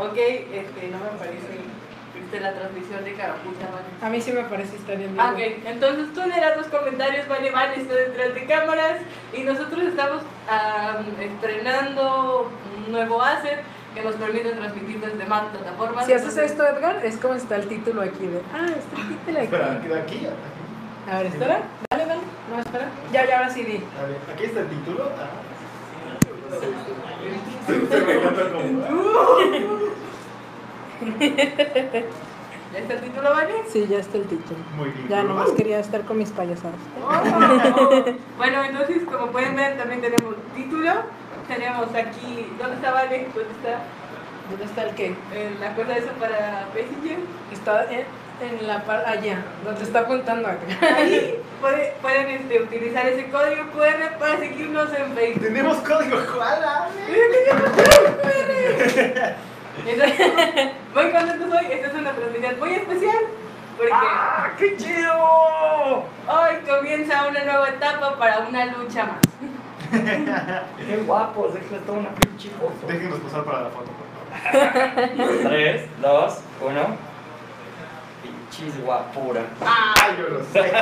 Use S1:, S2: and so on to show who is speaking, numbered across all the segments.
S1: Ok, este, no me parece la transmisión de Carapucha, ¿vale?
S2: A mí sí me parece estar en vivo.
S1: Ah, Ok, entonces tú leerás los comentarios, vale, vale, está detrás de cámaras y nosotros estamos am, estrenando un nuevo asset que nos permite transmitir desde más plataformas.
S2: Si haces esto, Edgar, es como está el título aquí de. Ah, está el título
S3: Espera,
S2: aquí.
S3: queda aquí.
S2: A ver, espera. Dale, dale. No, espera. Ya, ya, ahora sí di.
S3: A ver, aquí está el título. Ah. Se me encanta como-
S1: ¿Ya está el título, vale?
S2: Sí, ya está el título.
S3: Muy bien.
S2: Ya nomás quería estar con mis payasadas.
S1: Oh. Bueno, entonces, como pueden ver, también tenemos título. Tenemos aquí, ¿dónde está Vale? ¿Dónde está
S2: ¿Dónde está el qué?
S1: eh, la cosa esa para Messenger?
S2: Está en, en la par allá, donde está apuntando acá.
S1: Ahí puede- pueden este, utilizar ese código QR para seguirnos en Facebook.
S3: Tenemos código Juana.
S1: Entonces, muy contento hoy. Esta es una transmisión muy especial porque
S3: ¡Ah, qué chido!
S1: hoy comienza una nueva etapa para una lucha más.
S4: Qué guapos, déjenles tomar una pinche foto.
S3: Déjenos pasar para la foto, por favor.
S4: 3, 2, 1. Pinches guapura.
S3: ¡Ah, yo lo sé!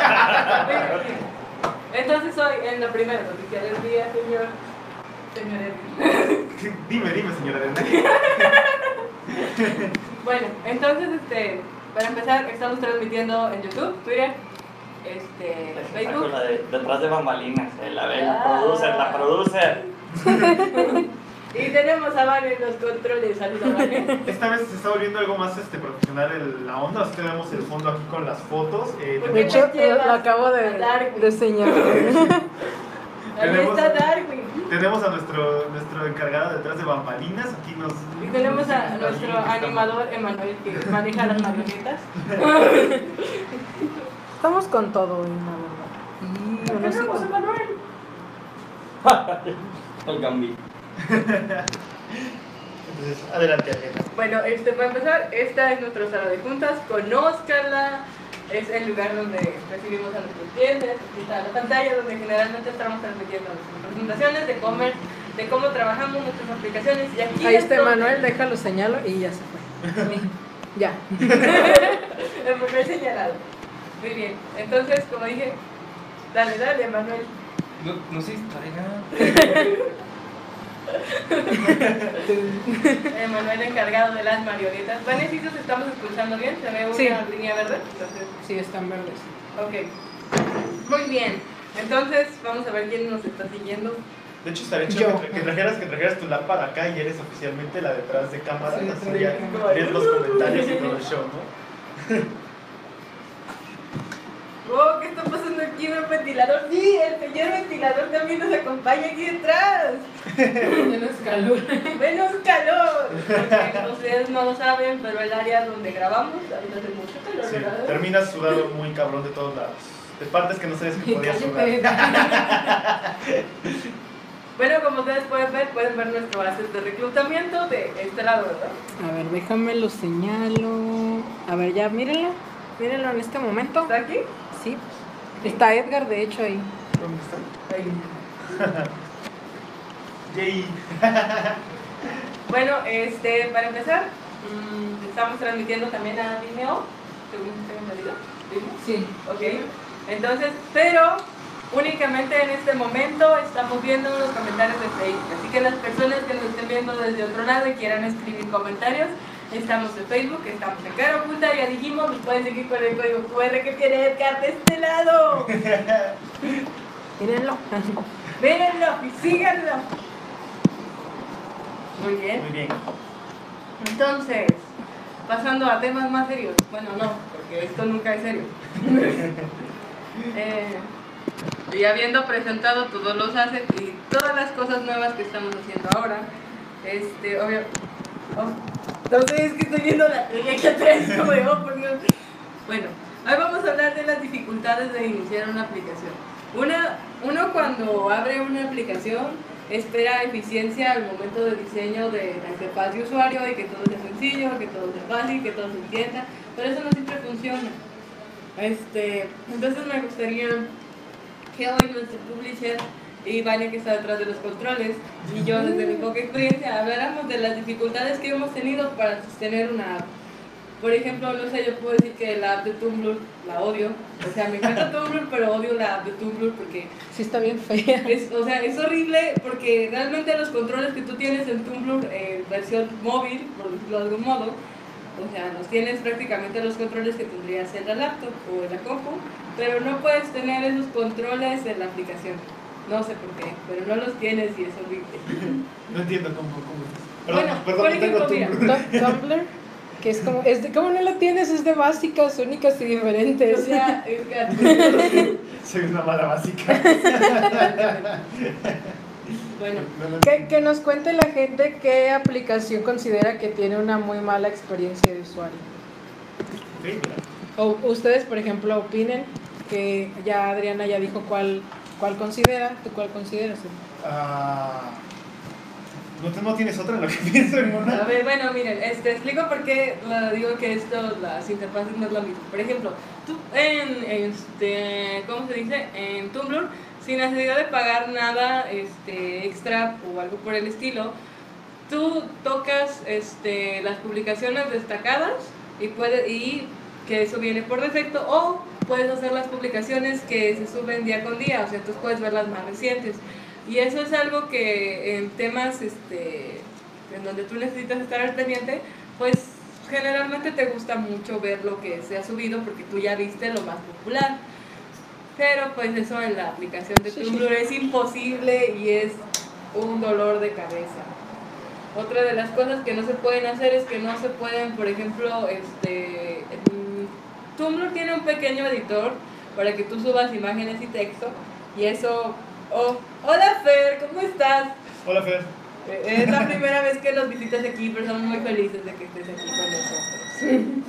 S1: Entonces hoy en la primera noticia del día, señor. Señor Edwin.
S3: Dime, dime, señora Dene.
S1: Bueno, entonces este, para empezar estamos transmitiendo en YouTube, Twitter, este, Facebook.
S4: la de, detrás de bambalinas. eh, La, de, la
S1: Ah.
S4: producer, la producer.
S1: Y tenemos a Vale en los controles, saludos.
S3: Esta vez se está volviendo algo más este, profesional el- la onda. Así tenemos el fondo aquí con las fotos. Eh,
S1: ¿Por
S2: De
S1: qué
S2: hecho, lo acabo de, de señalar.
S1: Ahí
S3: Tenemos-
S1: está Darwin.
S3: tenemos a nuestro, nuestro encargado detrás de bambalinas. Aquí nos.
S1: Y tenemos a nuestro animador Emanuel que maneja las marionetas.
S2: Estamos con todo hoy, la verdad. Sé
S1: Tenemos Emanuel.
S4: El Gambi.
S3: Entonces, adelante, Elena.
S1: Bueno, este, para empezar, esta es nuestra sala de juntas. Conózcanla. Es el lugar donde recibimos a nuestros clientes. Aquí está la pantalla donde generalmente estamos transmitiendo nuestras presentaciones de cómo, de cómo trabajamos nuestras aplicaciones. Y aquí
S2: Ahí
S1: es
S2: está
S1: donde-
S2: Manuel, déjalo señalo y ya se fue. ya.
S1: El primer señalado. Muy bien. Entonces, como dije, dale, dale, Manuel.
S5: No, no se distraigan.
S1: Emanuel encargado de las marionetas. Vanessa, ¿sí nos estamos escuchando bien? ¿Se ve una
S2: Sí.
S1: línea verde? Entonces,
S2: Sí, están verdes.
S1: ok. Muy bien. Entonces, vamos a ver quién nos está siguiendo.
S3: De hecho, estaría chido que, que trajeras, que trajeras tu lámpara acá y eres oficialmente la detrás de cámara.
S2: Sí,
S3: así ya los comentarios y todo el show, ¿no?
S1: Oh, ¿qué está pasando aquí en el ventilador? Sí, el señor ventilador también nos acompaña aquí detrás.
S2: Tienes calor.
S1: Menos calor. Porque ustedes no lo saben, pero el área donde grabamos ahorita hace mucho calor,
S3: Sí,
S1: ¿verdad?
S3: terminas sudado muy cabrón de todos lados. De partes que no sabes que podías sudar.
S1: Bueno, como ustedes pueden ver, pueden ver nuestro asset de reclutamiento de este lado, ¿verdad?
S2: A ver, déjame lo señalo. A ver, ya, mírenlo. Mírenlo en este momento.
S1: ¿Está aquí?
S2: Sí. Está Edgar, de hecho, ahí.
S3: ¿Dónde está?
S1: Ahí.
S3: Yay.
S1: Bueno, este, para empezar, mm, estamos transmitiendo también a Vimeo.
S2: Sí.
S1: Ok. Entonces, pero únicamente en este momento estamos viendo los comentarios de Facebook. Así que las personas que nos estén viendo desde otro lado y quieran escribir comentarios, estamos en Facebook, estamos en Cara Oculta, ya dijimos, nos pueden seguir con el código QR que tiene Edgar de este lado.
S2: Mírenlo.
S1: Mírenlo y síganlo. Muy bien.
S3: Muy bien.
S1: Entonces, pasando a temas más serios. Bueno, no, porque esto nunca es serio. Eh, y habiendo presentado todos los assets y todas las cosas nuevas que estamos haciendo ahora, este, obvio. Oh, no sé, es que estoy viendo la línea aquí atrás, como de, oh, por Dios. Bueno, hoy vamos a hablar de las dificultades de iniciar una aplicación. Una, uno cuando abre una aplicación espera eficiencia al momento de diseño de la interfaz de usuario y que todo sea sencillo, que todo sea fácil, que todo se entienda, pero eso no siempre funciona. Este, entonces me gustaría que hoy nuestro publisher y Vania que está detrás de los controles y yo desde mi poca experiencia habláramos de las dificultades que hemos tenido para sostener una app. Por ejemplo, no sé, yo puedo decir que la app de Tumblr la odio. O sea, me encanta Tumblr, pero odio la app de Tumblr porque
S2: Sí está bien fea.
S1: es, o sea, es horrible porque realmente los controles que tú tienes en Tumblr, eh, versión móvil, por decirlo de algún modo, o sea, los tienes prácticamente los controles que tendrías en la laptop o en la compu, pero no puedes tener esos controles en la aplicación. No sé por qué, pero no los tienes y es horrible.
S3: No entiendo cómo. cómo Perdón,
S1: Bueno,
S3: perdón,
S1: por ejemplo, mira.
S3: Tumblr.
S2: Tu- Tumblr, que es como, es de, ¿cómo no lo tienes? Es de básicas, únicas y
S1: O
S2: diferentes.
S1: sea, es que-
S3: Soy una mala básica.
S1: bueno,
S3: No, no
S2: Que, que nos cuente la gente qué aplicación considera que tiene una muy mala experiencia de usuario. O ustedes, por ejemplo, opinen que ya Adriana ya dijo cuál, cuál considera, ¿tú cuál consideras?
S3: Ah, ¿no, te- ¿No tienes otra en la que pienso en
S1: A
S3: una?
S1: ver, bueno, miren, este, explico por qué la- digo que esto, las interfaces no es lo mismo. Por ejemplo, tú en, este, ¿cómo se dice? En Tumblr, sin necesidad de pagar nada este, extra o algo por el estilo, tú tocas este, las publicaciones destacadas y, puede, y que eso viene por defecto o puedes hacer las publicaciones que se suben día con día, o sea, entonces puedes ver las más recientes. Y eso es algo que en temas este, en donde tú necesitas estar al pendiente, pues generalmente te gusta mucho ver lo que se ha subido porque tú ya viste lo más popular. Pero pues eso en la aplicación de
S2: Sí,
S1: Tumblr es imposible y es un dolor de cabeza. Otra de las cosas que no se pueden hacer es que no se pueden, por ejemplo, este, Tumblr tiene un pequeño editor para que tú subas imágenes y texto y eso... Oh, hola Fer, ¿cómo estás?
S3: Hola, Fer.
S1: Eh, Es la primera vez que nos visitas aquí, pero estamos muy felices de que estés aquí con nosotros.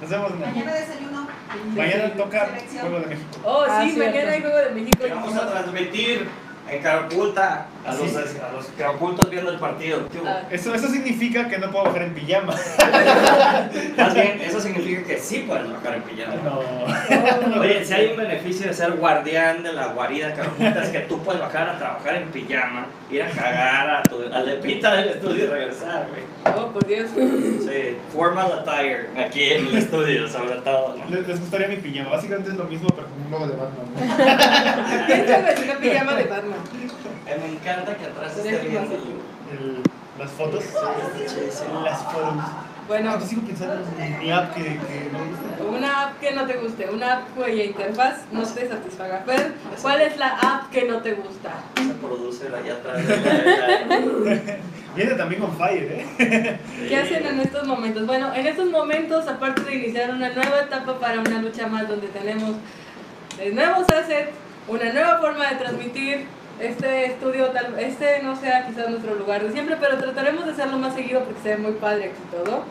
S3: Nos vemos
S6: Mañana desayuno.
S3: Mañana toca. Juego de México.
S1: Oh,
S2: Ah,
S1: sí,
S2: cierto.
S1: mañana hay Juego de México.
S4: Y vamos a transmitir en cara oculta a los, a los cara ocultos viendo el partido.
S1: Ah,
S3: Eso, eso significa que no puedo bajar en pijama.
S4: Más bien, eso significa que sí puedes bajar en pijama.
S3: No.
S4: Oye, si hay un beneficio de ser guardián de la guarida carajunta es que tú puedes bajar a trabajar en pijama, ir a cagar a tu, al lepita del estudio y regresar, güey.
S1: Oh, por Dios.
S4: Sí, formal attire aquí en el estudio, sobre todo. ¿no?
S3: Les, les gustaría mi pijama. Básicamente es lo mismo, pero con un logo de Batman.
S1: ¿Quién sabe si una pijama de Batman?
S4: Eh, Me encanta que atrás esté viendo.
S3: El- las fotos. Las fotos.
S1: Bueno,
S3: Ah, yo sigo pensando en mi app que, que no me gusta.
S1: una app que no te guste, una app cuya interfaz no te satisfaga. Fer, ¿cuál es la app que no te gusta?
S4: Se produce allá atrás.
S3: Viene también on fire, ¿eh?
S1: ¿Qué hacen en estos momentos? Bueno, en estos momentos, aparte de iniciar una nueva etapa para una lucha más donde tenemos eh, nuevos assets, una nueva forma de transmitir, este estudio, tal, este no sea quizás nuestro lugar de siempre, pero trataremos de hacerlo más seguido porque se ve muy padre aquí todo.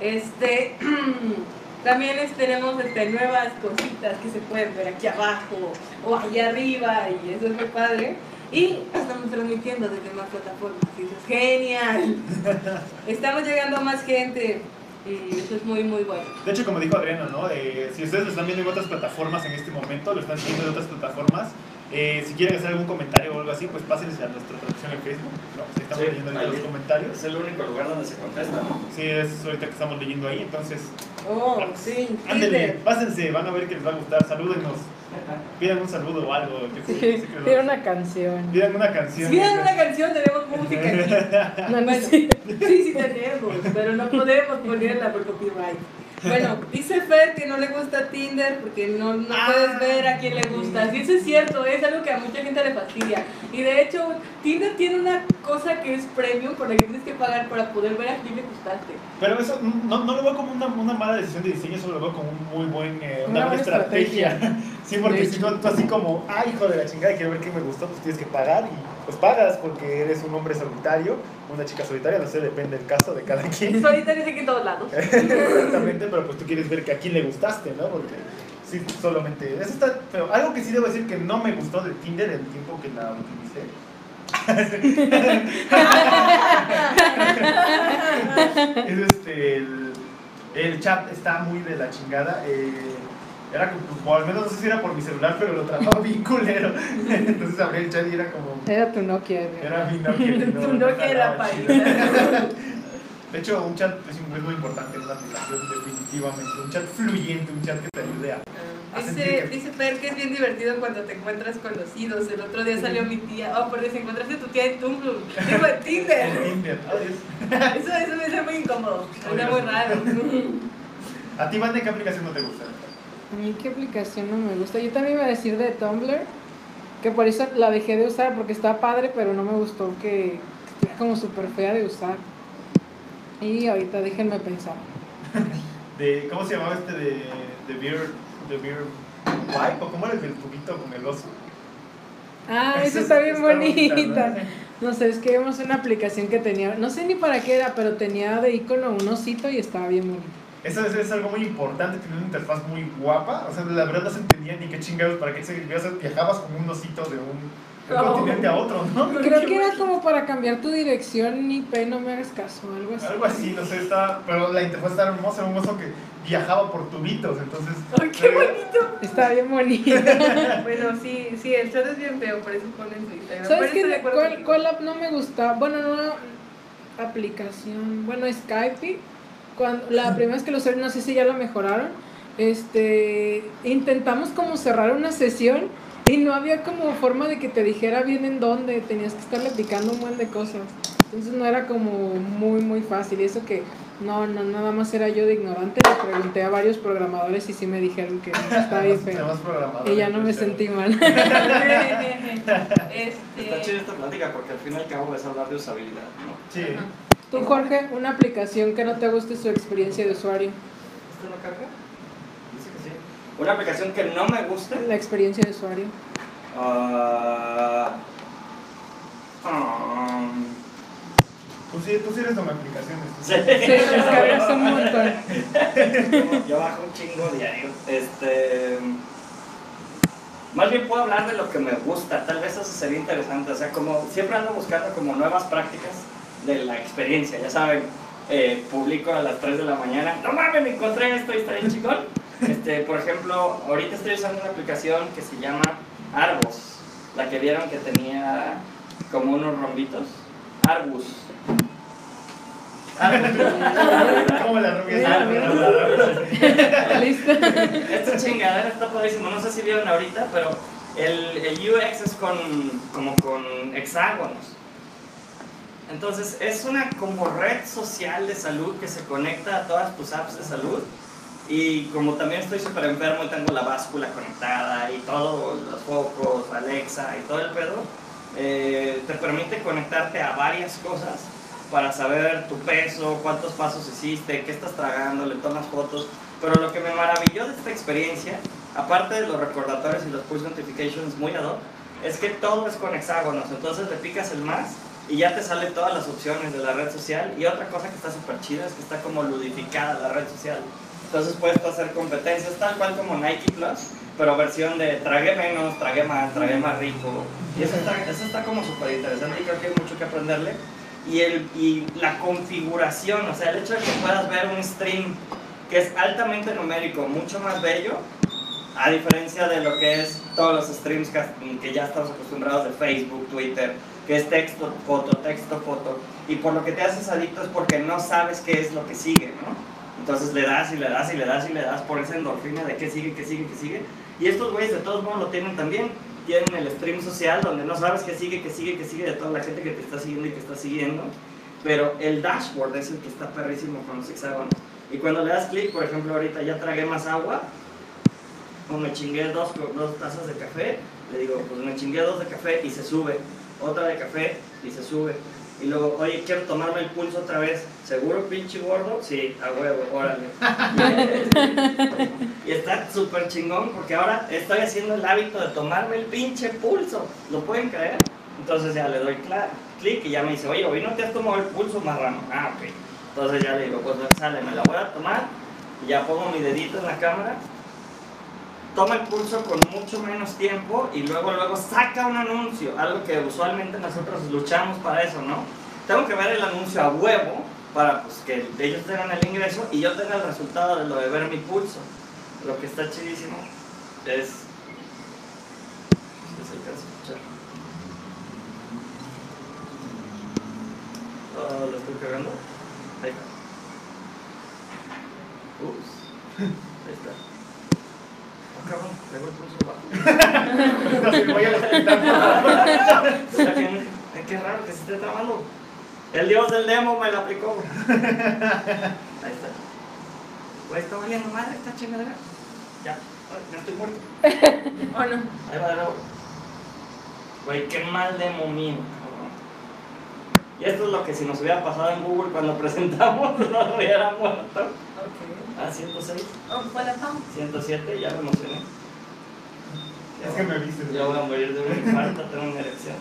S1: Este, también es- tenemos este, nuevas cositas que se pueden ver aquí abajo o allá arriba y eso es muy padre. Y estamos transmitiendo desde más plataformas y eso es genial. Estamos llegando a más gente y eso es muy muy bueno.
S3: De hecho, como dijo Adriana, ¿no? Eh, si ustedes lo están viendo en otras plataformas en este momento, lo están siguiendo de otras plataformas, eh, si quieren hacer algún comentario o algo así, pues pásense a nuestra transmisión en Facebook, ¿no? Si estamos
S4: Sí,
S3: leyendo
S4: ahí.
S3: los comentarios.
S4: Es el único lugar donde se contesta, ¿no?
S3: Sí, es ahorita que estamos leyendo ahí, entonces,
S1: Oh, sí,
S3: ándele,
S1: Tinder.
S3: pásense, van a ver que les va a gustar, salúdenos, pidan un saludo o algo.
S2: Sí, tiene
S3: gustar.
S2: una canción.
S3: Pidan una canción.
S1: Si dan una canción, tenemos música aquí.
S2: No, no, sí.
S1: sí, sí tenemos, pero no podemos ponerla por copyright. Bueno, dice Fer que no le gusta Tinder porque no, no puedes ver a quién le gusta. Sí, eso es cierto, es algo que a mucha gente le fastidia. Y de hecho, Tinder tiene una cosa que es premium por la que tienes que pagar para poder ver a quién le gustaste.
S3: Pero eso no, no lo veo como una, una mala decisión de diseño, solo lo veo como un muy buen, eh, una,
S2: Una
S3: buena estrategia. sí, porque si tú, tú así como, ay, hijo de la chingada, quiero ver quién me gustó, pues tienes que pagar y pues pagas porque eres un hombre solitario, una chica solitaria, no sé, depende del caso de cada quien.
S1: Solitario aquí en todos lados.
S3: Exactamente, pero pues tú quieres ver que a quién le gustaste, ¿no? Porque sí, solamente, eso está feo. Algo que sí debo decir que no me gustó de Tinder el tiempo que la utilicé. es este, el, el chat está muy de la chingada. eh, Era como, pues, al menos no sé si era por mi celular, pero lo trataba bien culero. Entonces abrí el chat y era como.
S2: Era tu Nokia. güey.
S3: Era mi Nokia.
S1: Tu Nokia
S3: chido.
S1: paila.
S3: De hecho, un chat es muy importante en una aplicación, definitivamente. Un chat fluyente, un chat que te ayude a.
S1: Dice,
S3: que-
S1: dice Fer que es bien divertido cuando te encuentras conocidos. El otro día salió mi tía. Oh, por eso encontraste a tu tía en Tumblr. Digo, en Tinder.
S3: En Tinder. Adiós.
S1: Eso, eso me hace muy incómodo. Está muy raro.
S3: ¿A ti, Vane, qué aplicación no te gusta?
S2: A mí qué aplicación no me gusta. Yo también iba a decir de Tumblr, que por eso la dejé de usar porque está padre, pero no me gustó que estuviera como súper fea de usar. Y ahorita déjenme pensar.
S3: De, ¿Cómo se llamaba este de, de Beer, de Beer Wipe? ¿O cómo era el del tubito con el oso?
S2: Ah,
S3: esa
S2: está bien bonita.
S3: ¿no?
S2: No sé, es que vimos una aplicación que tenía, no sé ni para qué era, pero tenía de icono un osito y estaba bien bonito.
S3: Eso es, es algo muy importante, tener una interfaz muy guapa. O sea, la verdad no se entendía ni qué chingados para qué se viajabas como un osito de un, de un
S1: Oh.
S3: continente a otro, ¿no?
S2: Creo que era como para cambiar tu dirección IP, no me hagas caso, algo así.
S3: Algo así, no sé, estaba, pero la interfaz estaba hermosa, era un oso que viajaba por tubitos, entonces...
S1: Ay, qué bonito.
S2: Está bien bonito.
S1: Bueno, sí, sí, el chat es bien feo, por eso ponen su Instagram.
S2: ¿Sabes qué? ¿Cuál, cuál app no me gusta? Bueno, no aplicación. Bueno, Skype. Cuando, la primera vez que lo usé, no sé si ya la mejoraron. Este, intentamos como cerrar una sesión y no había como forma de que te dijera bien en dónde. Tenías que estarle aplicando un buen de cosas. Entonces no era como muy, muy fácil. Y eso que no, no, nada más era yo de ignorante. Le pregunté a varios programadores y sí me dijeron que estaba bien feo. Y ya no me sentí mal.
S4: Está
S1: este,
S4: chida esta plática porque al fin y al cabo es hablar de usabilidad, ¿no?
S3: Sí.
S2: Tú, Jorge, una aplicación que no te guste su experiencia de usuario.
S4: ¿Esto no carga? Dice que sí. Una aplicación que no me guste.
S2: La experiencia de usuario.
S4: ah, um,
S3: Tú sí, tú sí eres de aplicaciones.
S4: sí.
S2: Sí, descargas un montón.
S4: Yo bajo un chingo diario. Este. Más bien puedo hablar de lo que me gusta, tal vez eso sería interesante. O sea, como siempre ando buscando como nuevas prácticas de la experiencia. Ya saben, eh, publico a las 3 de la mañana. No mames, me encontré esto y está bien chingón. Este, por ejemplo, ahorita estoy usando una aplicación que se llama Arbos. La que vieron que tenía como unos rombitos. Arbus.
S3: Como la rubia.
S2: ¿Listo?
S4: Esta chingadera está padrísimo. No sé si vieron ahorita, pero el, el UX es con, como con hexágonos. Entonces es una como red social de salud que se conecta a todas tus apps de salud. Y como también estoy súper enfermo y tengo la báscula conectada y todos los focos, Alexa y todo el pedo, eh, te permite conectarte a varias cosas para saber tu peso, cuántos pasos hiciste, qué estás tragando, le tomas fotos. Pero lo que me maravilló de esta experiencia, aparte de los recordatorios y los push notifications muy ad hoc, es que todo es con hexágonos. Entonces le picas el más y ya te salen todas las opciones de la red social. Y otra cosa que está súper chida es que está como ludificada la red social. Entonces puedes hacer competencias tal cual como Nike Plus, pero versión de tragué menos, tragué más, tragué más rico. Y eso está, eso está como súper interesante y creo que hay mucho que aprenderle. Y, el, y la configuración, o sea, el hecho de que puedas ver un stream que es altamente numérico, mucho más bello, a diferencia de lo que es todos los streams que, que ya estamos acostumbrados de Facebook, Twitter, que es texto, foto, texto, foto, y por lo que te haces adicto es porque no sabes qué es lo que sigue, ¿no? Entonces le das y le das y le das y le das por esa endorfina de qué sigue, qué sigue, qué sigue. Y estos güeyes de todos modos lo tienen también. Tienen el stream social donde no sabes qué sigue, qué sigue, qué sigue de toda la gente que te está siguiendo y que está siguiendo. Pero el dashboard es el que está perrísimo con los hexágonos. Y cuando le das clic, por ejemplo, ahorita ya tragué más agua, o me chingué dos, dos tazas de café, le digo, pues me chingué dos de café y se sube, otra de café y se sube. Y luego, oye, quiero tomarme el pulso otra vez. ¿Seguro, pinche gordo? Sí, a huevo, órale. y está súper chingón porque ahora estoy haciendo el hábito de tomarme el pinche pulso. ¿Lo pueden creer? Entonces ya le doy clic y ya me dice, oye, hoy no te has tomado el pulso marrano. Ah, ok. Entonces ya le digo, pues sale, me la voy a tomar. Y ya pongo mi dedito en la cámara. Toma el pulso con mucho menos tiempo y luego luego saca un anuncio, algo que usualmente nosotros luchamos para eso, ¿no? Tengo que ver el anuncio a huevo para pues, que ellos tengan el ingreso y yo tenga el resultado de lo de ver mi pulso. lo que está chidísimo es. Si a escuchar. Oh, lo estoy cagando. Ahí está. Ups. Ahí está. Cabrón, le voy a poner bajo.
S3: No sé, voy a los tentáculos.
S4: Está bien, qué raro que se esté trabando. El dios del demo me lo aplicó. Ahí está. Güey, está valiendo madre esta chingadera. Ya, ya estoy muerto.
S1: ¿O no?
S4: Ahí va de nuevo. Güey, qué mal demo mío. cabrón. Y esto es lo que si nos hubiera pasado en Google cuando presentamos, nos hubiera muerto.
S1: Ok.
S4: Ah, 106,
S1: Oh, fue la pau.
S4: 107, ya me emocioné. Ya
S3: Es que
S4: voy-
S3: me viste.
S4: Ya voy a morir de un infarto, tengo una erección.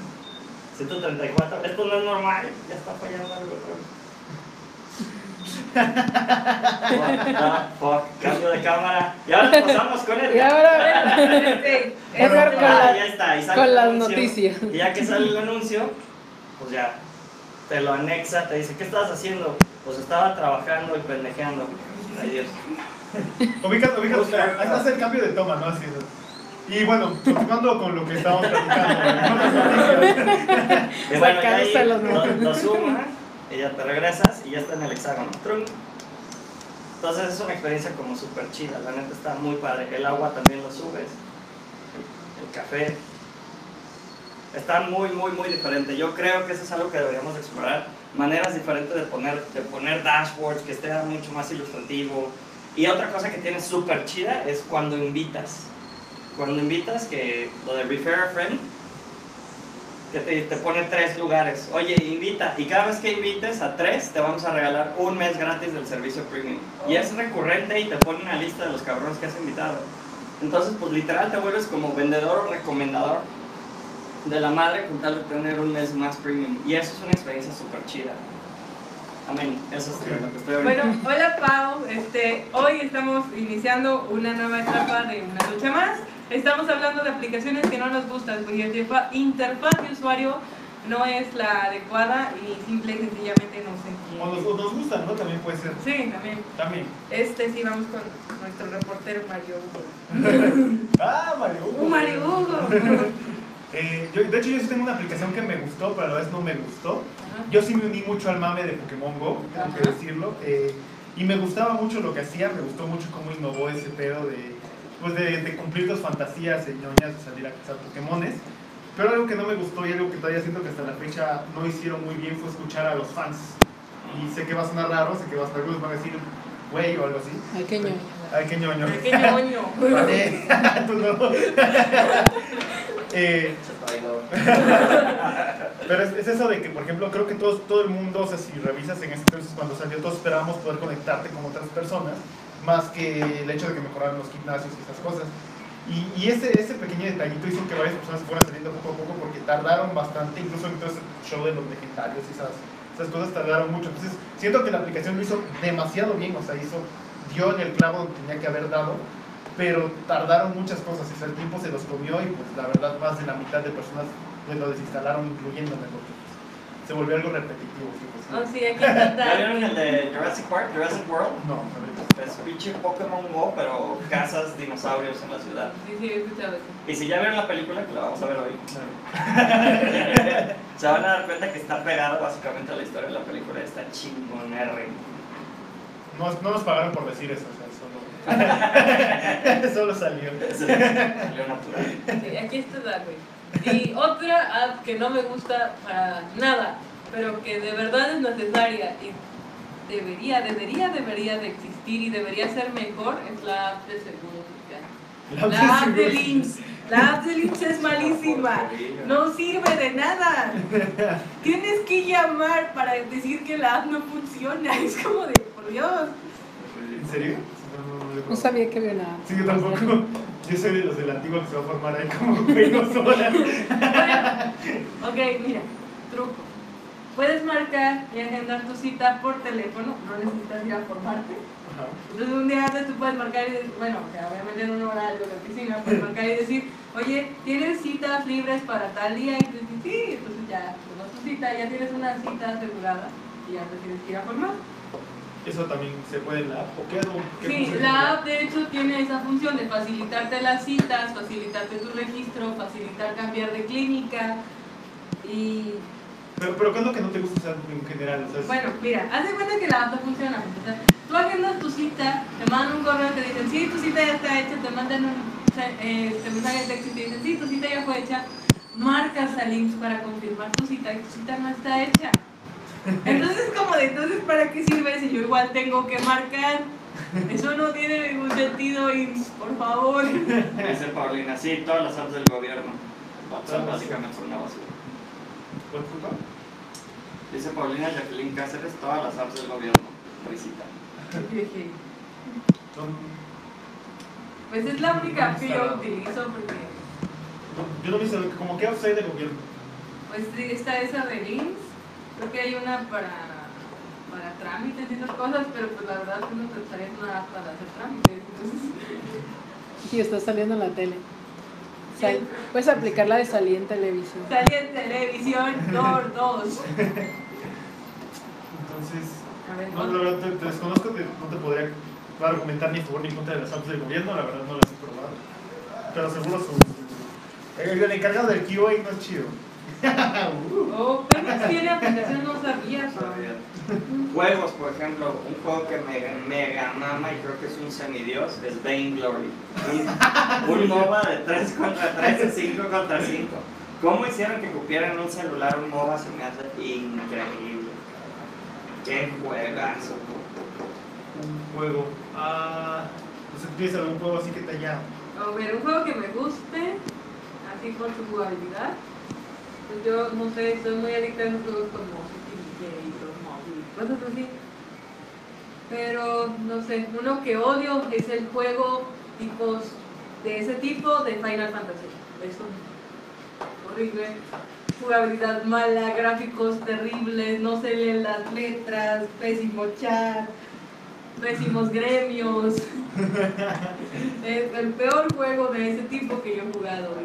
S4: 134, esto no es normal, ya está fallando algo otra vez. What the fuck, cambio de cámara. Y ahora pasamos con el.
S2: Y ahora,
S1: Sí. Este,
S2: con
S4: Ah,
S2: la-
S4: ya está, y sale
S2: con las
S4: anuncio.
S2: noticias.
S4: Y ya que sale el anuncio, pues ya te lo anexa, te dice, ¿qué estabas haciendo? Pues estaba trabajando y pendejeando. Ay Dios.
S3: Ubicas, ubicas, ahí hace el cambio de toma, ¿no? Así es. Y bueno, continuando con lo que estábamos platicando,
S4: Y bueno, ya ahí lo, lo suma y ya te regresas y ya está en el hexágono. Entonces es una experiencia como súper chida, la neta está muy padre. El agua también lo subes, el café. Está muy, muy, muy diferente. Yo creo que eso es algo que deberíamos explorar. Maneras diferentes de poner, de poner dashboards, que esté mucho más ilustrativo. Y otra cosa que tiene súper chida es cuando invitas. Cuando invitas, que lo de refer a friend, que te, te pone tres lugares. Oye, invita. Y cada vez que invites a tres, te vamos a regalar un mes gratis del servicio premium. Y es recurrente y te pone una lista de los cabrones que has invitado. Entonces, pues literal te vuelves como vendedor o recomendador de la madre con tal de tener un mes más premium. Y eso es una experiencia súper chida. Amén. Eso es lo que estoy ahorita.
S1: Bueno, hola Pau, este, hoy estamos iniciando una nueva etapa de una lucha más. Estamos hablando de aplicaciones que no nos gustan, cuya interfa- interfaz de usuario no es la adecuada y simple y sencillamente no se
S3: o nos, nos gustan, ¿no? También puede ser.
S1: Sí, también.
S3: También.
S1: Este sí, vamos con nuestro reportero Mario Hugo.
S3: Ah, Mario. Hugo.
S1: ¡Un Mario Hugo!
S3: Eh, yo, de hecho, yo sí tengo una aplicación que me gustó, pero a la vez no me gustó.
S1: Ajá.
S3: Yo sí me uní mucho al mame de Pokémon Go, tengo que decirlo. eh, y me gustaba mucho lo que hacía, me gustó mucho cómo innovó ese pedo de, pues de, de cumplir tus fantasías y ñoñas de salir a cazar Pokémones. Pero algo que no me gustó y algo que todavía siento que hasta la fecha no hicieron muy bien fue escuchar a los fans. Y sé que va a sonar raro, sé que va a sonar algunos van a decir, güey o algo así.
S2: Ay, qué ñoño.
S3: Ay, qué ñoño.
S1: Ay, ¡Qué ñoño!
S3: Eh, tú no. Eh, pero es, es eso de que, por ejemplo, creo que todos, todo el mundo, o sea, si revisas en ese entonces cuando salió, todos esperábamos poder conectarte con otras personas, más que el hecho de que mejoraran los gimnasios y esas cosas. Y, y ese, ese pequeño detallito hizo que varias personas fueran saliendo poco a poco porque tardaron bastante, incluso en todo ese show de los legendarios y esas, esas cosas tardaron mucho. Entonces, siento que la aplicación lo hizo demasiado bien, o sea, hizo, dio en el clavo donde tenía que haber dado, pero tardaron muchas cosas, o sea, el tiempo se los comió y pues la verdad más de la mitad de personas pues, lo desinstalaron, incluyéndome, porque pues, se volvió algo repetitivo. sí, pues, sí.
S1: Oh, sí, aquí
S4: ¿Ya vieron el de Jurassic Park, Jurassic World?
S3: No, a ver.
S4: Es pinche Pokémon Go, pero cazas dinosaurios en la ciudad.
S1: Sí, sí, he escuchado eso.
S4: Y si ya vieron la película, que la vamos a ver hoy, se van a dar cuenta que está pegado básicamente a la historia de la película. Está chingón R.
S3: No, no nos pagaron por decir eso, o sea, solo, salió.
S4: Salió natural.
S1: Sí, aquí está Darwin. Y otra app que no me gusta para nada, pero que de verdad es necesaria y debería, debería, debería de existir y debería ser mejor es la app de seguridad. La app de Links. La app de Links es malísima. No sirve de nada. Tienes que llamar para decir que la app no funciona. Es como de, por Dios.
S3: ¿En serio? No, no, no, no.
S2: No sabía que había nada.
S3: Sí, yo tampoco. Yo soy de los del antiguo que se va a formar ahí como dos horas.
S1: Ok, mira, truco. Puedes marcar y agendar tu cita por teléfono, no necesitas ir a formarte.
S3: Ajá.
S1: Entonces un día antes tú puedes marcar y decir, bueno, o sea, obviamente en un horario de oficina, puedes marcar y decir, oye, ¿tienes citas libres para tal día? Y tú dices, sí, entonces ya tomas tu cita, ya tienes una cita asegurada y ya te tienes que ir a formar.
S3: Eso también se puede en la app. ¿O qué, o qué
S1: Sí, la app de hecho tiene esa función de facilitarte las citas, facilitarte tu registro, facilitar cambiar de clínica y
S3: Pero, pero ¿qué es lo que no te gusta usar en general? O sea, es-
S1: bueno, mira, haz de cuenta que la app no funciona. O sea, tú agendas tu cita, te mandan un correo, te dicen, sí, tu cita ya está hecha, te mandan un eh, te mensaje de texto y te dicen, sí, tu cita ya fue hecha, marcas al IMSS para confirmar tu cita y tu cita no está hecha. Entonces, como de, entonces, ¿para qué sirve si yo igual tengo que marcar? Eso no tiene ningún sentido, IMSS, por favor.
S4: Dice Paulina, sí, todas las apps del gobierno. Son básicamente una basura. Dice Paulina Jacqueline Cáceres, todas las apps del gobierno. Visita.
S1: Pues es la única que yo utilizo porque,
S3: Yo no me sé, como que outside del gobierno.
S1: pues está esa de IMSS, creo que hay una para, para trámites y esas cosas, pero pues la verdad uno pensaría en una app para hacer trámites, entonces...
S2: Y está saliendo en la tele. Sal- puedes aplicar la de salir en televisión.
S1: Salí en televisión, Dor 2.
S3: Entonces,
S1: ver,
S3: no, la verdad, te, te desconozco, te- no te podría argumentar ni a favor ni contra de las apps del gobierno, la verdad no las he probado. Pero seguro su. El, el encargado del QA no es chido.
S1: Oh, Pemex tiene aplicación, no sabía.
S4: Juegos, por ejemplo, un juego que me mega mama y creo que es un semidios es Vainglory. Un, un MOBA de 3 contra 3 5 contra 5. ¿Cómo hicieron que cupieran un celular un MOBA? Se me hace increíble. Qué juegazo.
S3: Un juego. Ah. No sé, ¿tienes algún juego así que te haya.
S1: A ver, un juego que me guste, así por su jugabilidad. Yo, no sé, soy muy adicta a esos juegos como y los móviles, cosas así. Pero, no sé, uno que odio es el juego tipos de ese tipo de Final Fantasy. Eso, horrible. Jugabilidad mala, gráficos terribles, no se leen las letras, pésimo chat, pésimos gremios. Es el peor juego de ese tipo que yo he jugado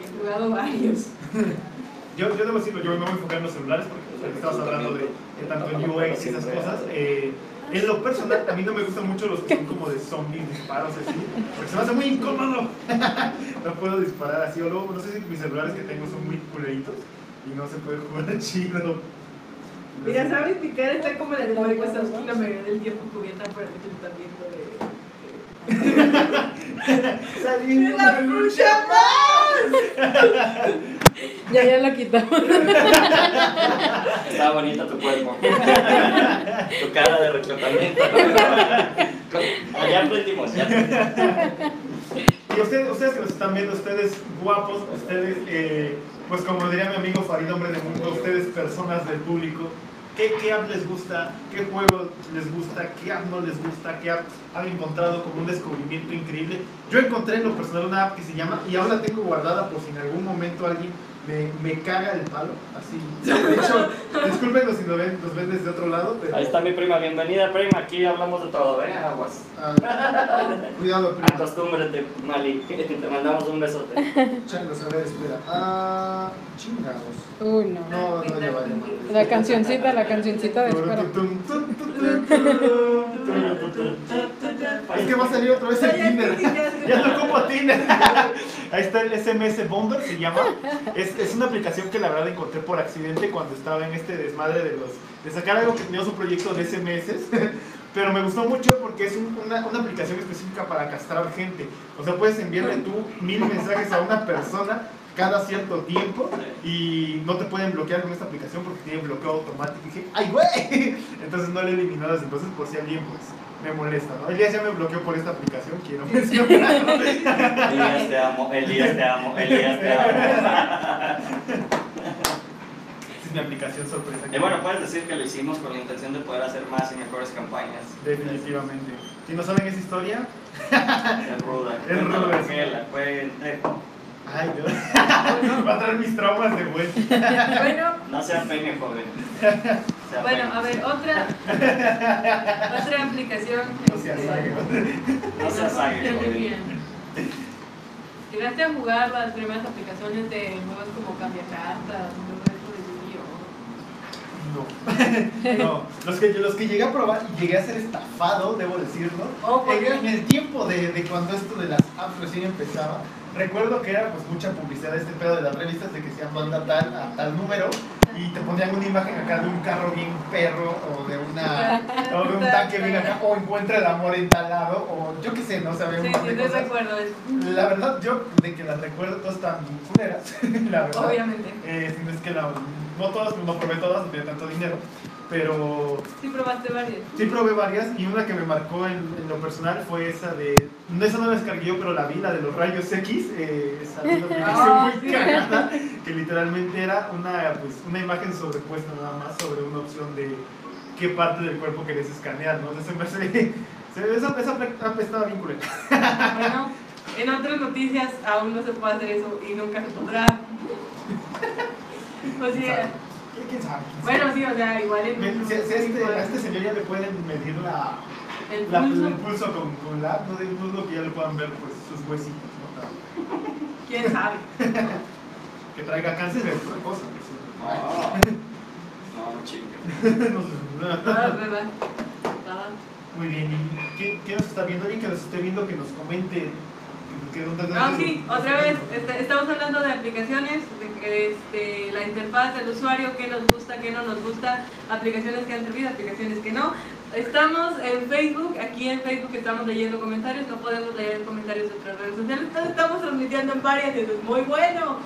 S1: y he jugado varios.
S3: Yo, yo debo decirlo, yo me voy a enfocar en los celulares porque pues, estabas hablando de, de tanto en UX y esas cosas. Eh, en lo personal, a mí no me gustan mucho los que son como de zombies, disparos así, porque se me hace muy incómodo. no puedo disparar así, o luego, no sé si mis celulares que tengo son muy culeritos y no se puede jugar chido.
S1: Mira, ¿sabes? Mi cara está como la de Mario Wazowski la mayoría del tiempo cubierta por el ayuntamiento de...
S3: Salimos
S1: ¡La
S3: de
S1: lucha más!
S2: Ya, ya la quitamos.
S4: Está bonito tu cuerpo. tu cara de reclutamiento. Ya aprendimos, ya aprendimos.
S3: Y ustedes, ustedes que nos están viendo, ustedes guapos, ustedes, eh, pues como diría mi amigo Farid, hombre de mundo, ustedes personas del público, ¿qué, ¿qué app les gusta? ¿Qué juego les gusta? ¿Qué app no les gusta? ¿Qué app han encontrado como un descubrimiento increíble? Yo encontré en lo personal una app que se llama, y ahora la tengo guardada por si en algún momento alguien me, me caga el palo, así. De hecho, discúlpenos si nos ven, nos ven desde otro lado, pero...
S4: Ahí está mi prima, bienvenida prima, aquí hablamos de todo, ven aguas.
S3: Ah, cuidado, prima.
S4: Acostúmbrate, Mali, te mandamos un besote.
S3: Changos, a ver, espera. Ah, chingados.
S2: Uy, no.
S3: No, no, ya vale.
S2: La cancioncita, la cancioncita de espera.
S3: Es que va a salir otra vez el Tinder.
S1: ya,
S3: no como Tinder. Ahí está el SMS Bonder, se llama. Es, es una aplicación que la verdad encontré por accidente cuando estaba en este desmadre de los de sacar algo que tenía su proyecto de SMS. Pero me gustó mucho porque es un- una, una aplicación específica para castrar gente. O sea, puedes enviarle tú mil mensajes a una persona cada cierto tiempo y no te pueden bloquear con esta aplicación porque tiene bloqueo automático. Y dije, ¡ay, güey! Entonces no le he eliminado desde entonces por si alguien pues, me molesta, ¿no? Elías ya me bloqueó por esta aplicación, quiero mencionarlo.
S4: Elías te amo, Elías te amo, Elías te amo.
S3: es mi aplicación sorpresa.
S4: Y bueno, puedes decir que lo hicimos con la intención de poder hacer más y mejores campañas.
S3: Definitivamente. Si no saben esa historia,
S4: Es ruda.
S3: Es ruda, ay Dios, va a traer mis traumas de vuelta.
S1: Bueno,
S4: No sean peña, joven. Sea
S1: bueno, a ver, otra, otra aplicación.
S3: No seas
S1: este,
S3: águila.
S4: No seas águila,
S1: Muy
S4: joven.
S1: bien. ¿Llegaste a jugar las primeras aplicaciones de juegos como Cambia Cartas?
S3: No. no. Los que, los que llegué a probar y llegué a ser estafado, debo decirlo.
S1: Oh, ¿por
S3: en, el tiempo de, de cuando esto de las apps recién empezaba, recuerdo que era pues mucha publicidad este pedo de las revistas de que se manda tal a tal número y te ponían una imagen acá de un carro bien perro o de una o de un tanque bien acá o encuentra el amor en tal lado o yo qué sé, no sabía
S1: Sí, sí, recuerdo.
S3: La verdad, yo de que las recuerdo todas bien culeras, la verdad.
S1: Obviamente.
S3: Eh, si no es que la, no todas, no probé todas, no tenía tanto dinero, pero
S1: Sí probaste varias.
S3: sí probé varias y una que me marcó en, en lo personal fue esa de, no esa no la descargué yo, pero la vi, la de los rayos X, eh, esa una aplicación muy
S1: sí.
S3: cagada, que literalmente era una, pues, una imagen sobrepuesta nada más sobre una opción de qué parte del cuerpo querías escanear, ¿no? Entonces me hace, se- esa, esa estaba bien culera.
S1: Bueno, en otras noticias aún no se puede hacer eso y nunca se podrá. O sea,
S3: ¿Quién- ¿Quién sabe?
S1: bueno, sí, o sea, igual en
S3: si- si a este, a este señor ya le pueden medir la,
S1: el
S3: la-
S1: pulso,
S3: el pulso con, con la app, no de pulso que ya le puedan ver pues, sus huesitos, ¿no?
S1: quién sabe.
S3: Que traiga cáncer es otra cosa.
S4: Ah. No, chinga.
S3: No.
S1: Ah, ¿verdad?
S3: Muy bien, ¿y qué, qué nos está viendo? Alguien que nos esté viendo que nos comente.
S1: Ah, sí, otra vez, este, estamos hablando de aplicaciones, de que, este, la interfaz del usuario, qué nos gusta, qué no nos gusta, aplicaciones que han servido, aplicaciones que no. Estamos en Facebook, aquí en Facebook estamos leyendo comentarios, no podemos leer comentarios de otras redes sociales, entonces estamos transmitiendo en varias eso es muy bueno.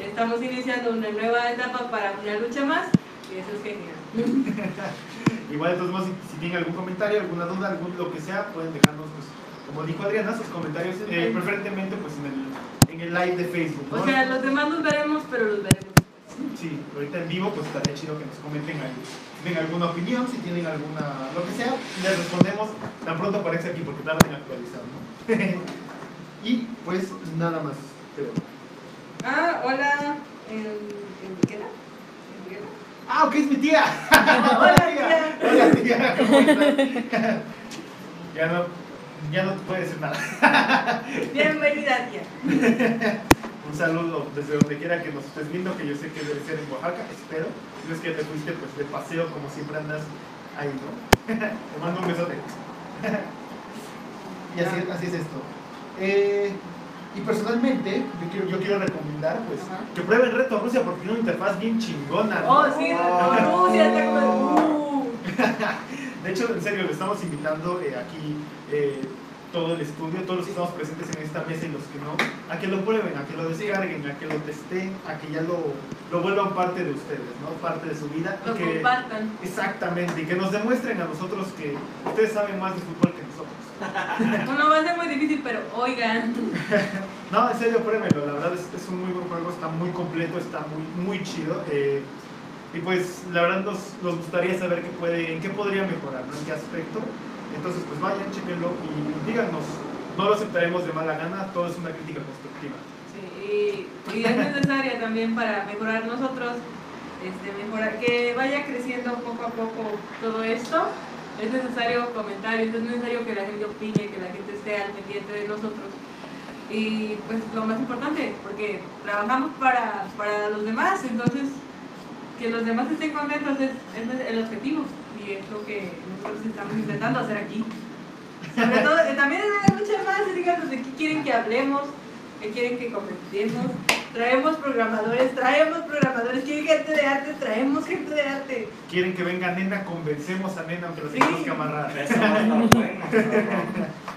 S1: Estamos iniciando una nueva etapa para una lucha más y eso es genial.
S3: Igual, de todos modos, si, si tienen algún comentario, alguna duda, algún lo que sea, pueden dejarnos, pues, como dijo Adriana, sus comentarios, eh, preferentemente pues en el, en el live de Facebook. ¿no?
S1: O sea, los demás los veremos, pero los veremos.
S3: Sí, ahorita en vivo pues estaría chido que nos comenten ahí. Si tienen alguna opinión, si tienen alguna, lo que sea, les respondemos tan pronto aparece aquí porque tardan en actualizar, ¿no? y pues nada más. Pero...
S1: Ah, hola, ¿en.
S3: Ah, ok, es mi tía.
S1: Hola, tía.
S3: Hola tía, ¿cómo estás? ya no, ya no te puedo decir nada.
S1: Bienvenida, tía.
S3: Un saludo desde donde quiera que nos estés viendo, que yo sé que debe ser en Oaxaca, espero. Si no es que te fuiste pues de paseo como siempre andas ahí, ¿no? te mando un besote. y así, así es esto. Eh, y personalmente, yo quiero, yo quiero recomendar pues
S1: Ajá.
S3: que prueben Reto Rusia porque tiene una interfaz bien chingona. ¿no?
S1: Oh, sí,
S3: Oh.
S1: Rusia está como.
S3: De hecho, en serio, le estamos invitando eh, aquí eh, todo el estudio, todos los que estamos presentes en esta mesa y los que no, a que lo prueben, a que lo descarguen, a que lo testeen, a que ya lo, lo vuelvan parte de ustedes, ¿no? Parte de su vida. y
S1: Lo
S3: que,
S1: compartan.
S3: exactamente, y que nos demuestren a nosotros que ustedes saben más de fútbol que nosotros.
S1: Bueno, va a ser muy difícil, pero oigan.
S3: No, en serio, pruébenlo, la verdad es, es un muy buen juego, está muy completo, está muy, muy chido. eh, y pues la verdad nos, nos gustaría saber qué puede, en qué podría mejorar, en qué aspecto. Entonces pues vayan, chequenlo y díganos. No lo aceptaremos de mala gana, todo es una crítica constructiva.
S1: Sí, y, y es necesaria también para mejorar nosotros, este, mejorar, que vaya creciendo poco a poco todo esto. Es necesario comentarios, es necesario que la gente opine, que la gente esté al pendiente de nosotros. Y pues lo más importante, porque trabajamos para, para los demás, entonces que los demás estén contentos es, es el objetivo y es lo que nosotros estamos intentando hacer aquí. Sobre todo, eh, también es una lucha más, díganos de qué quieren que hablemos, qué quieren que comentemos. Traemos programadores, traemos programadores, quieren gente de arte, traemos gente de arte.
S3: Quieren que venga nena, convencemos a nena aunque los
S1: Sí.
S3: tengamos que amarrar.
S4: Eso va a estar bueno.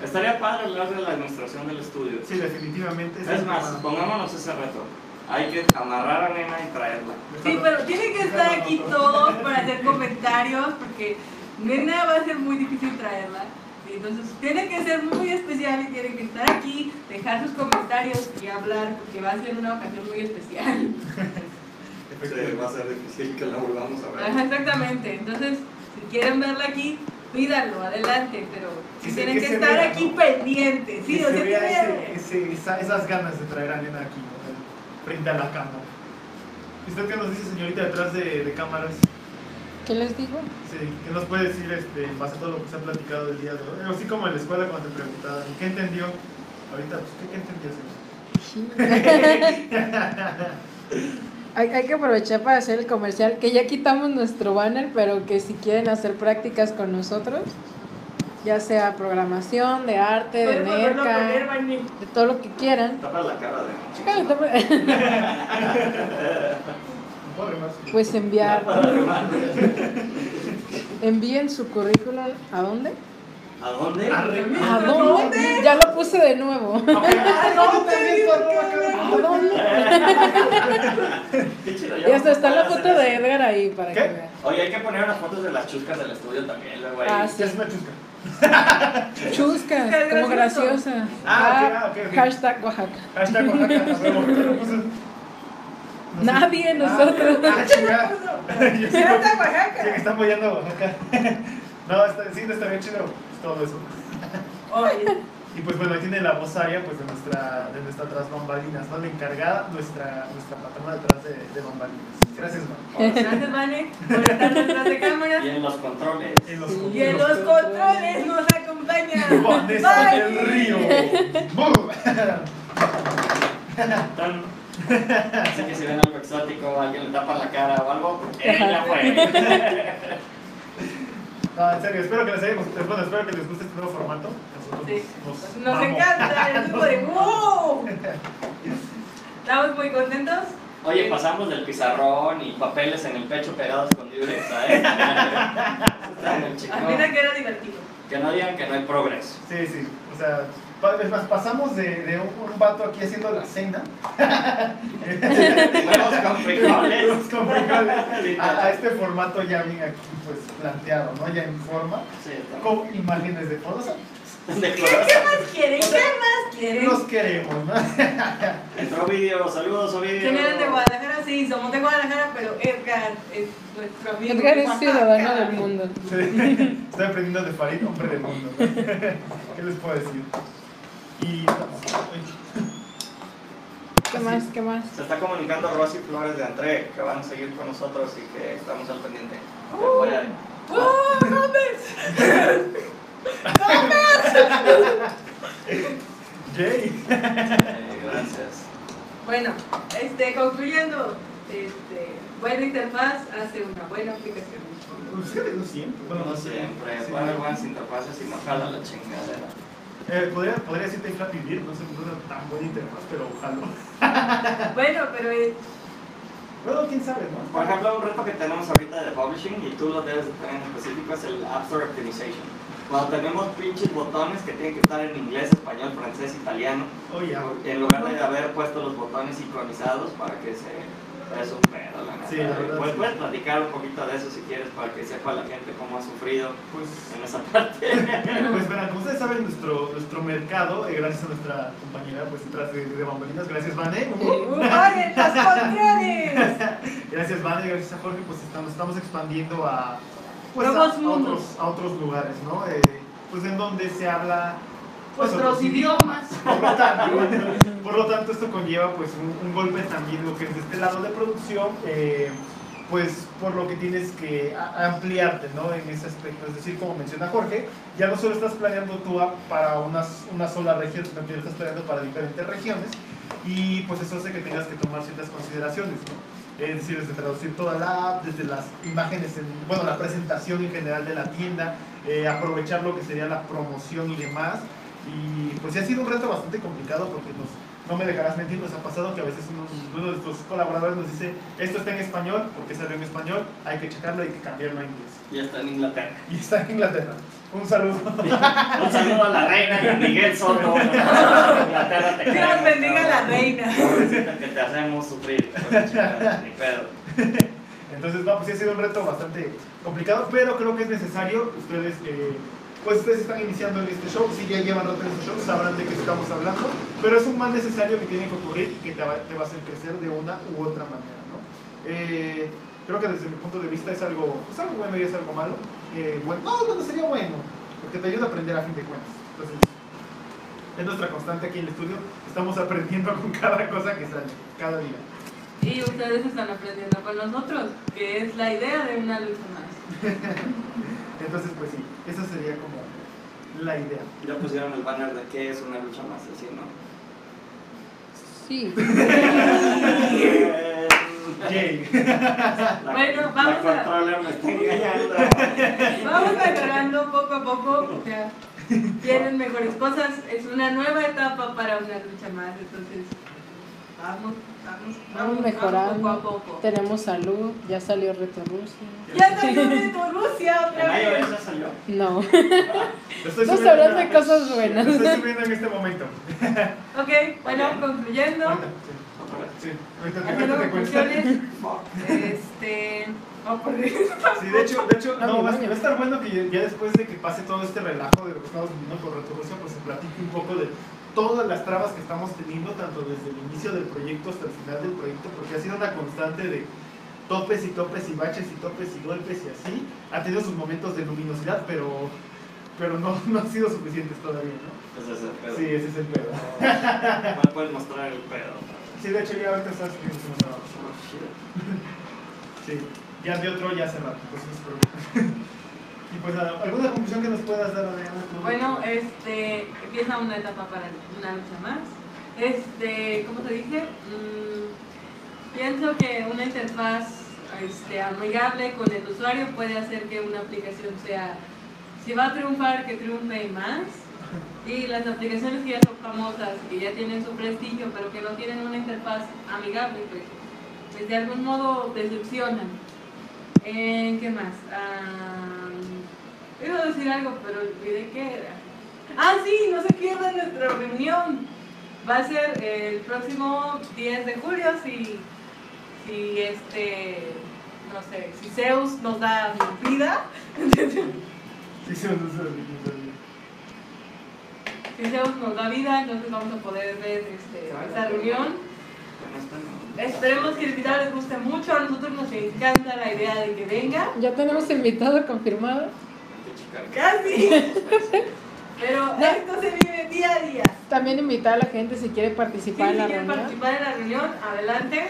S4: Estaría padre hablar de la administración del estudio.
S3: Sí, definitivamente.
S4: Es más, pongámonos ese reto. Hay que amarrar a Nena y traerla.
S1: Sí, pero tienen que estar aquí todos para hacer comentarios, porque nena va a ser muy difícil traerla. Entonces tiene que ser muy especial y tienen que estar aquí, dejar sus comentarios y hablar, porque va a ser una ocasión muy especial.
S4: Sí, va a ser difícil que la volvamos a ver.
S1: Ajá, exactamente. Entonces, si quieren verla aquí, pídanlo, adelante, pero
S3: se-
S1: tienen
S3: que
S1: que, estar
S3: vea,
S1: aquí
S3: ¿no?
S1: pendientes. Sí,
S3: Que
S1: o
S3: se
S1: sea,
S3: vea ese- ese- esa- esas ganas de traer a nena aquí. Frente a la cámara. ¿Y ¿Usted qué nos dice, señorita, detrás de, de cámaras?
S2: ¿Qué les digo?
S3: Sí, ¿qué nos puede decir este, en base a todo lo que se ha platicado el día de hoy? Así como en la escuela cuando te preguntaban, ¿qué entendió? Ahorita, pues, ¿qué, qué entendió, señor?
S2: Hay, hay que aprovechar para hacer el comercial, que ya quitamos nuestro banner, pero que si quieren hacer prácticas con nosotros, ya sea programación, de arte, de merca, de todo lo que quieran.
S4: Tapa la cara de.
S2: Pues enviar, envíen su currículum a dónde?
S4: ¿A dónde?
S2: ¿A dónde? Ya lo puse de nuevo.
S3: ¿A dónde?
S2: Y hasta está la foto de. Edgar ahí para
S3: ¿Qué?
S2: que vean.
S4: Oye, hay que poner unas fotos de las chuscas del estudio también, luego ahí.
S2: Ah,
S3: ¿Qué es
S2: sí.
S3: una chusca?
S2: Chusca, como graciosa.
S3: Ah, ok, ah, ok, ok.
S2: Hashtag Oaxaca.
S3: Hashtag Oaxaca.
S2: Nadie, nosotros.
S3: Ah, chingada. Yo sí, Sí,
S1: Oaxaca.
S3: que está apoyando a Oaxaca. No, está, sí, está bien chido. Todo eso.
S1: Oye,
S3: Y pues bueno, ahí tiene la voz aria pues, de nuestra, de nuestra tras bambalinas, ¿no? La encargada, nuestra, nuestra patrona detrás de, de bambalinas. Gracias, man.
S1: gracias, Vane, por estar detrás de cámaras.
S4: Y en los controles.
S3: En los,
S1: Y en los controles nos acompaña.
S3: Vanessa del Río.
S4: Así que si ven algo exótico, alguien le tapa la cara o algo, ella fue.
S3: No, en serio, espero que les haya gustado, bueno, espero que les guste este nuevo formato.
S1: Sí.
S3: nos,
S1: encanta el tipo de wow. Estamos muy contentos.
S4: Oye, pasamos del pizarrón y papeles en el pecho pegados con muy chico.
S1: Al final que era divertido.
S4: Que no digan que no hay progreso.
S3: Sí, sí, o sea, es más, pasamos de, de un, un vato aquí haciendo la cena
S4: con frijoles.
S3: a, a este formato ya bien aquí pues planteado, ¿no? Ya en forma,
S4: Sí,
S3: con imágenes de fotos.
S1: ¿Qué, más quieren? ¿Qué más quieren?
S3: Los queremos, ¿no?
S4: Entró vídeo, saludos, Ovidio.
S1: ¿Quién eres de Guadalajara? Sí, somos de Guadalajara, pero Edgar es nuestro amigo.
S2: Edgar es ciudadano del mundo.
S3: Sí, Estoy aprendiendo de Farid, hombre del mundo. ¿no? ¿Qué les puedo decir? Y.
S2: ¿Qué más? ¿Qué más?
S4: Se está comunicando Rosy Flores de André, que van a seguir con nosotros y que estamos al pendiente.
S1: Uh. ¡Oh, Gómez!
S3: Jay.
S4: Gracias.
S1: Bueno, este, concluyendo, este, buena interfaz hace una buena aplicación.
S3: Fíjate, no siempre.
S4: Bueno, no siempre,
S3: sí.
S4: poner buenas interfaces y no jala la chingadera.
S3: Eh, podría, podría decirte Flappy Bird, no sé, no es tan buena interfaz, pero ojalá.
S1: Bueno, pero eh,
S3: Bueno, quién sabe, ¿no?
S4: Por ejemplo, un reto que tenemos ahorita de publishing y tú lo debes de tener en específico es el App Store Optimization. Cuando tenemos pinches botones que tienen que estar en inglés, español, francés, italiano,
S3: Oye,
S4: en lugar de haber puesto los botones sincronizados para que se... Es un pedo, la neta.
S3: Sí, la verdad,
S4: Pues
S3: sí.
S4: puedes platicar un poquito de eso si quieres para que sepa la gente cómo ha sufrido
S3: pues.
S4: en esa parte.
S3: Pues verán, como ustedes saben, nuestro, nuestro mercado, eh, gracias a nuestra compañera, pues detrás de, de bambalinas, gracias Vane,
S1: ¡Paren los controles!
S3: gracias Vane, gracias a Jorge, pues estamos, estamos expandiendo a, pues, a, otros, a otros lugares, ¿no? Eh, pues en donde se habla pues,
S1: Otros
S3: otros
S1: idiomas.
S3: Por lo tanto, por lo tanto esto conlleva pues un, un golpe también lo que es de este lado de producción, eh, pues por lo que tienes que ampliarte ¿no? en ese aspecto. Es decir, como menciona Jorge, ya no solo estás planeando app para una, una sola región, sino que estás planeando para diferentes regiones y pues eso hace que tengas que tomar ciertas consideraciones. ¿no? Es decir, desde traducir toda la app, desde las imágenes, en- bueno, la presentación en general de la tienda, eh, aprovechar lo que sería la promoción y demás. Y pues ha sido un reto bastante complicado porque nos, no me dejarás mentir, nos ha pasado que a veces uno, uno de nuestros colaboradores nos dice, esto está en español, porque salió en español, hay que checarlo, hay que cambiarlo a inglés.
S4: Y está en Inglaterra.
S3: Y está en Inglaterra. Un saludo.
S4: Un saludo a la reina y a Miguel Soto. Inglaterra te
S1: Dios
S4: queremos,
S1: bendiga a la reina.
S4: Pobrecita que te hacemos sufrir. pues, chingada, Ni pedo.
S3: Entonces, no, pues sí ha sido un reto bastante complicado, pero creo que es necesario. Ustedes, eh, pues ustedes están iniciando en este show, si ya llevan rato en este show, sabrán de qué estamos hablando, pero es un mal necesario que tiene que ocurrir y que te va, te va a hacer crecer de una u otra manera, ¿no? Eh, creo que desde mi punto de vista es algo, es algo bueno y es algo malo. Eh, bueno, no, no sería bueno, porque te ayuda a aprender a fin de cuentas. Entonces, es nuestra constante aquí en el estudio, estamos aprendiendo con cada cosa que sale, cada día.
S1: Y ustedes están aprendiendo con nosotros, que es la idea de una lucha más.
S3: Entonces, pues sí, esa sería como la idea.
S4: Ya pusieron el banner de qué es una lucha más, así, ¿no?
S2: Sí.
S1: Bueno, vamos
S4: la
S1: a-
S4: controller me está engañando.
S1: Vamos mejorando poco a poco. O sea, tienen mejores cosas. Es una nueva etapa para una lucha más. Entonces, vamos, vamos,
S2: Vamos mejorando.
S1: poco a poco.
S2: Tenemos salud, ya salió Reto Rusia.
S1: Ya salió de Rusia otra vez.
S4: ya salió.
S2: No,
S3: estoy
S2: estamos
S3: subiendo
S2: hablando de cosas buenas.
S3: Lo estoy subiendo en este momento.
S1: Ok, bueno, concluyendo.
S3: Ahorita, sí. Ahorita te-
S1: conclusiones. Este. Oh, por.
S3: Sí, de hecho, de hecho
S2: No,
S3: no, va, a-
S2: baño.
S3: va a estar bueno que ya, después de que pase todo este relajo de lo que estamos viviendo con Reto Rusia, pues se platique un poco de todas las trabas que estamos teniendo, tanto desde el inicio del proyecto hasta el final del proyecto, porque ha sido una constante de topes y topes y baches y topes y golpes y así. Ha tenido sus momentos de luminosidad, pero, pero no, no han sido suficientes todavía, ¿no?
S4: Ese es el pedo.
S3: Sí, ese es el pedo.
S4: No puedes mostrar el pedo.
S3: Sí, de hecho ya ahorita estás su trabajo. Sí, ya de otro ya hace rato, pues no preocupen. Y pues ¿alguna conclusión que nos puedas dar, Adriana?
S1: Bueno, este. Empieza una etapa para una lucha más. Este. ¿Cómo te dije? Mm, pienso que una interfaz este, amigable con el usuario puede hacer que una aplicación sea. Si va a triunfar, que triunfe más. Y las aplicaciones que ya son famosas, que ya tienen su prestigio, pero que no tienen una interfaz amigable, pues, pues de algún modo decepcionan. Eh, ¿Qué más? Ah, iba a decir algo, pero olvidé qué era. Ah, sí, no se pierdan nuestra reunión. Va a ser el próximo 10 de julio si, si este, no sé, si Zeus nos da vida.
S3: Sí, sí, no sé, no
S1: Si Zeus nos da vida, entonces vamos a poder ver este, esta reunión. Esperemos que el video les guste mucho. A nosotros nos encanta la idea de que venga.
S2: Ya tenemos invitado confirmado.
S1: Casi. Pero esto se vive día a día.
S2: También invitar a la gente si quiere
S1: Si
S2: participar en la
S1: quieren
S2: reunión.
S1: participar en la reunión, adelante.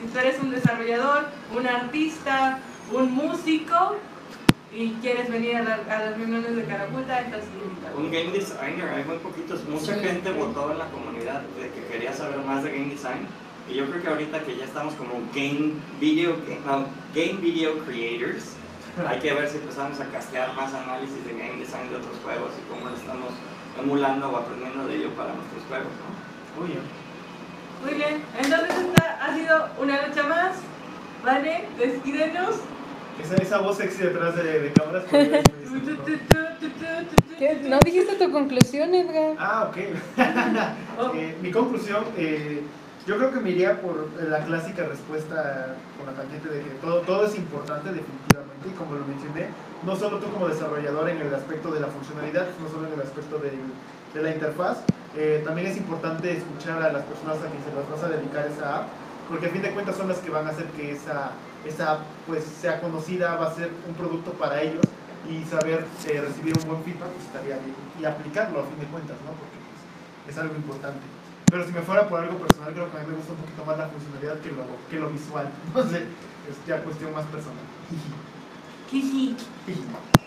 S1: Si tú eres un desarrollador, un artista, un músico y quieres venir a, la- a las reuniones de Caraculta, estás invitado.
S4: Un game designer, hay muy poquitos, mucha
S2: Sí.
S4: gente votó en la comunidad de que quería saber más de game design. Y yo creo que ahorita que ya estamos como game video, no, game video creators, hay que ver si empezamos a castear más análisis de game design de otros juegos y cómo lo estamos emulando o aprendiendo de ello para nuestros juegos, ¿no?
S3: Uy, ya.
S1: Muy bien, entonces esta ha sido una lucha más. Vale, despídenos.
S3: Esa, esa voz sexy detrás de, de cámaras.
S2: ¿Qué? ¿No dijiste tu conclusión, Edgar?
S3: Ah, ok. Eh, mi conclusión, eh, yo creo que me iría por la clásica respuesta con la tangente de que todo, todo es importante definitivamente y como lo mencioné, no solo tú como desarrollador en el aspecto de la funcionalidad, no solo en el aspecto del- de la interfaz, eh, también es importante escuchar a las personas a quienes se las vas a dedicar esa app, porque a fin de cuentas son las que van a hacer que esa, esa pues, sea conocida, va a ser un producto para ellos y saber eh, recibir un buen feedback pues, estaría bien y aplicarlo a fin de cuentas, ¿no? porque pues, es algo importante. Pero si me fuera por algo personal, creo que a mí me gusta un poquito más la funcionalidad que lo, que lo visual. No sé, es ya cuestión más personal.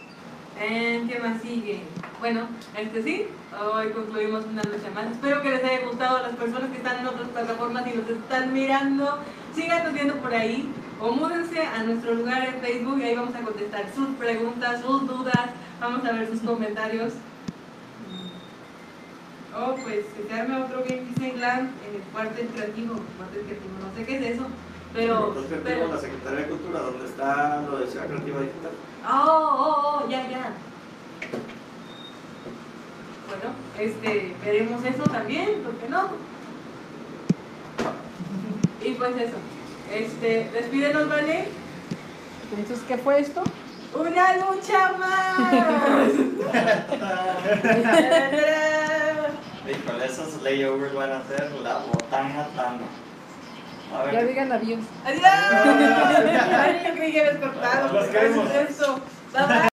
S1: Eh, ¿Qué más sigue? Bueno, este sí, hoy concluimos una lucha más. Espero que les haya gustado a las personas que están en otras plataformas y nos están mirando. Síganos viendo por ahí o múdense a nuestro lugar en Facebook y ahí vamos a contestar sus preguntas, sus dudas, vamos a ver sus comentarios. Oh, pues que se arme otro Game Design Land en el cuartel creativo, cuartel creativo, no sé qué es eso, pero...
S4: Entonces,
S1: pero
S4: la Secretaría de Cultura, donde está lo de Ciudad Creativa Digital.
S1: Oh, oh, oh, ya, ya. Bueno, este, veremos eso también, ¿por qué no? Y pues eso, este, despídenos, ¿vale?
S2: Entonces, ¿qué fue esto?
S1: ¡Una lucha más!
S4: Híjole, esos layovers van a ser la botana tano. A ver,
S2: Ya digan adiós.
S1: ¡Adiós! Ay, yo creí que habías cortado.
S3: Los queremos.
S1: Eso. Bye bye.